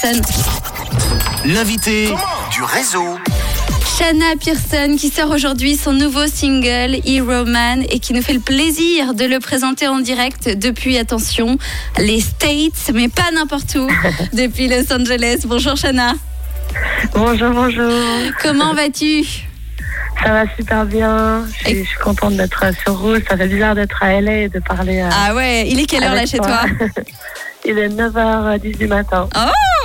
Pearson. L'invité du réseau. Shanna Pearson qui sort aujourd'hui son nouveau single Hero Man et qui nous fait le plaisir de le présenter en direct depuis, attention, les States, mais pas n'importe où, depuis Los Angeles. Bonjour Shanna. Bonjour, bonjour. Comment vas-tu? Ça va super bien. Je suis, Et- je suis contente d'être sur Rouge. Ça fait bizarre d'être à LA et de parler. euh, Ah ouais, il est quelle heure là chez toi Il est 9h10 du matin. Oh,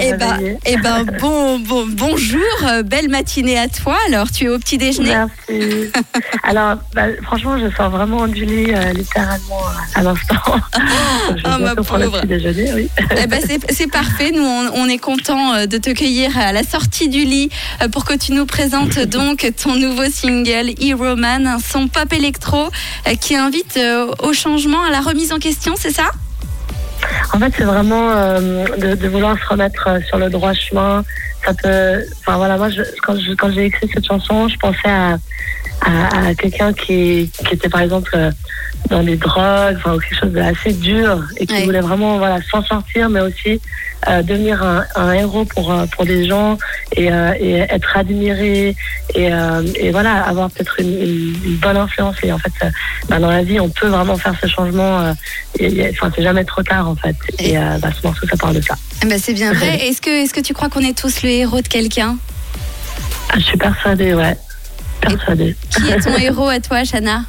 et ben, eh ben bon, bon, bonjour, euh, belle matinée à toi. Alors, tu es au petit déjeuner Merci. Alors, bah, franchement, je sors vraiment du lit euh, littéralement euh, à l'instant. je oh, ma pauvre. petit déjeuner, oui. Eh ben, c'est parfait. Nous, on, on est content euh, de te cueillir à la sortie du lit pour que tu nous présentes donc ton nouveau single Hero Man, un son pop électro qui invite au changement, à la remise en question, c'est ça? En fait, c'est vraiment euh, de, de vouloir se remettre euh, sur le droit chemin. Ça peut. Enfin voilà, moi, je, quand j'ai écrit cette chanson, je pensais à, à, à quelqu'un qui, qui était par exemple euh, dans les drogues, enfin ou quelque chose d'assez dur et qui Ouais. voulait vraiment voilà s'en sortir, mais aussi euh, devenir un, un héros pour euh, pour des gens et, euh, et être admiré et, euh, et voilà avoir peut-être une, une- une bonne influence. Et en fait, bah, dans la vie, on peut vraiment faire ce changement. et- Enfin, c'est jamais trop tard en fait. Et bah, ce morceau, ça parle de ça. Eh ben, C'est bien vrai. Est-ce que, est que tu crois qu'on est tous le héros de quelqu'un Ah, je suis persuadée, ouais. Persuadée. Qui est ton héros à toi, Shana?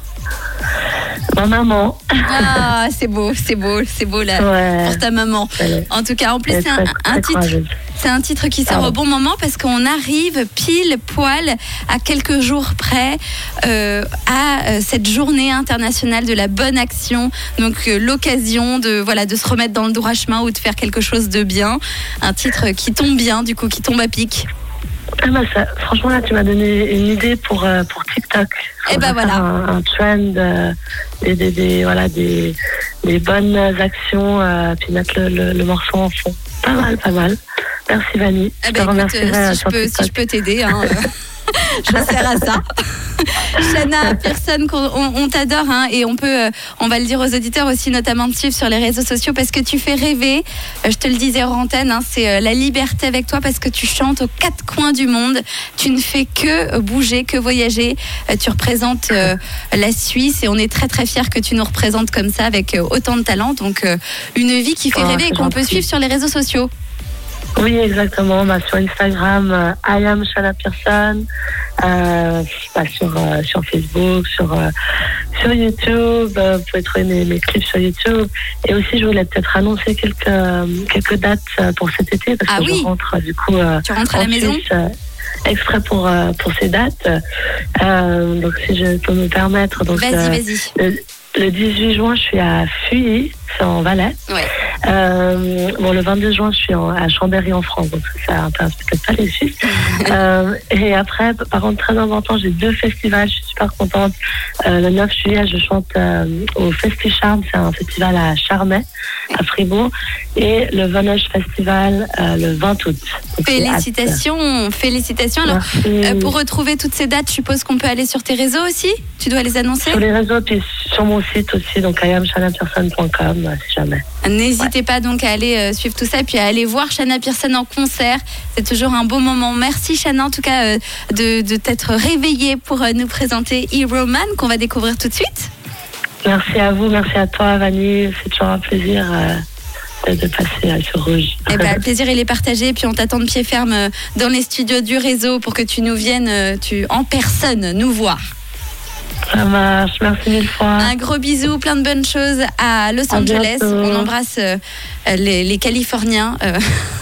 Ma maman. Ah, c'est beau, c'est beau, c'est beau là. Ouais. Pour ta maman. En tout cas, en plus, c'est un, titre. C'est un titre qui sort Pardon. au bon moment parce qu'on arrive pile poil à quelques jours près euh, à euh, cette journée internationale de la bonne action. Donc euh, l'occasion de voilà de se remettre dans le droit chemin ou de faire quelque chose de bien. Un titre qui tombe bien du coup, qui tombe à pic. Ah bah ça, franchement là tu m'as donné une idée pour euh, pour TikTok. Eh ben voilà. Un, un trend euh, des, des, des- voilà des, des bonnes actions euh, puis mettre le, le, le morceau en fond. Pas mal, pas mal. Merci Vanny. Eh je ben, te écoute, si, je peux, si je peux t'aider, hein, je sers à ça. Shana, personne, qu'on- on, on t'adore hein, et on peut, euh, on va le dire aux auditeurs aussi, notamment de suivre sur les réseaux sociaux parce que tu fais rêver. Euh, je te le disais hors antenne, hein, c'est euh, la liberté avec toi parce que tu chantes aux quatre coins du monde. Tu ne fais que bouger, que voyager. Euh, tu représentes euh, la Suisse et on est très très fiers que tu nous représentes comme ça avec autant de talent. Donc euh, une vie qui fait Oh, rêver et qu'on peut suivre sur les réseaux sociaux. Oui, exactement. Bah, sur Instagram, euh, I am Shana Pearson. Euh, bah, sur, euh, sur Facebook, sur, euh, sur YouTube. euh, vous pouvez trouver mes, mes clips sur YouTube. Et aussi, je voulais peut-être annoncer quelques, euh, quelques dates pour cet été parce Ah que oui. je rentre du coup euh, Tu rentres à la maison euh, exprès pour, euh, pour ces dates. Euh, donc, si je peux me permettre. Donc, Vas-y, euh, vas-y. le, le 18 juin, je suis à Fuy, c'est en Valais. Ouais. Euh, bon, le 22 juin, je suis en- à Chambéry en France, donc ça intéresse peut-être pas les Suisses. Euh, et après, par contre, très important, j'ai deux festivals, je suis super contente. Euh, le 9 juillet, je chante au Festi Charme, c'est un festival à Charmey, à Fribourg, et le Venoge Festival le 20 août. Donc. Félicitations, félicitations. Alors, pour retrouver toutes ces dates, je suppose qu'on peut aller sur tes réseaux aussi? Tu dois les annoncer? Sur les réseaux, puis sur mon site aussi, donc iamshanapearson.com, euh, jamais. N'hésitez pas donc à aller euh, suivre tout ça et puis à aller voir Shana Pearson en concert. C'est toujours un beau moment. Merci Shana en tout cas euh, de, de t'être réveillée pour nous présenter Hero Man qu'on va découvrir tout de suite. Merci à vous, merci à toi, Vanny. C'est toujours un plaisir de, passer euh, sur Rouge. Eh ben, le plaisir il est partagé et puis on t'attend de pied ferme dans les studios du réseau pour que tu nous viennes tu, en personne nous voir. Ça marche, merci mille fois. Un gros bisou, plein de bonnes choses à Los À Angeles. bientôt. On embrasse euh, les, les Californiens euh,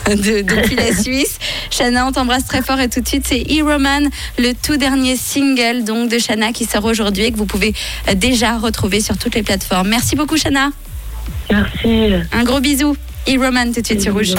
de- depuis la Suisse. Shana, on t'embrasse très fort et tout de suite, c'est Hero Man, le tout dernier single donc de Shana qui sort aujourd'hui et que vous pouvez euh, déjà retrouver sur toutes les plateformes. Merci beaucoup Shana. Merci. Un gros bisou. Hero Man tout de suite sur Rouge.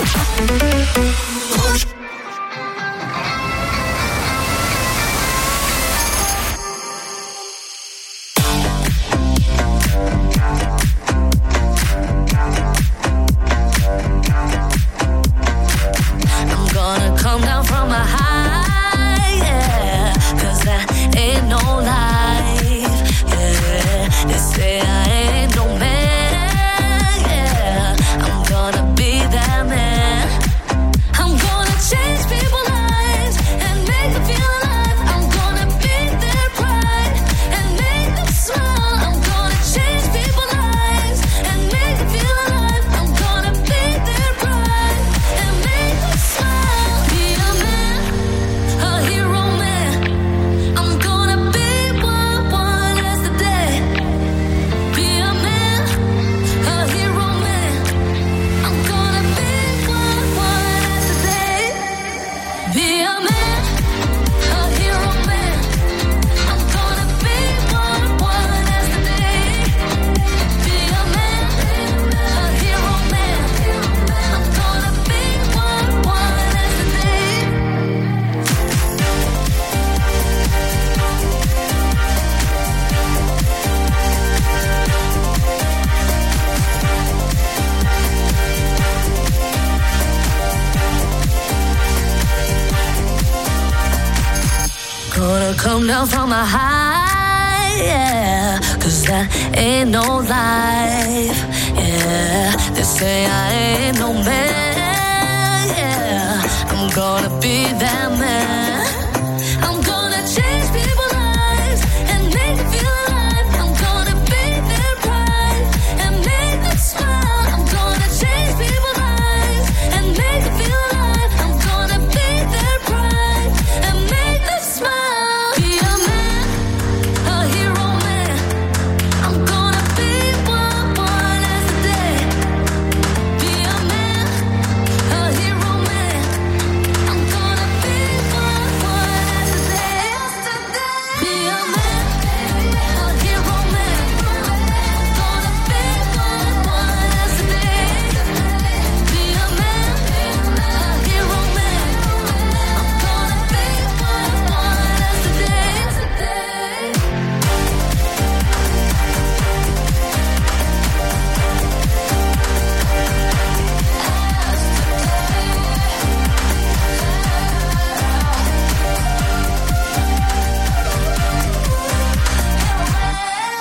Come down from a high, yeah. Cause that ain't no life, yeah. They say I ain't no man, yeah. I'm gonna be that man.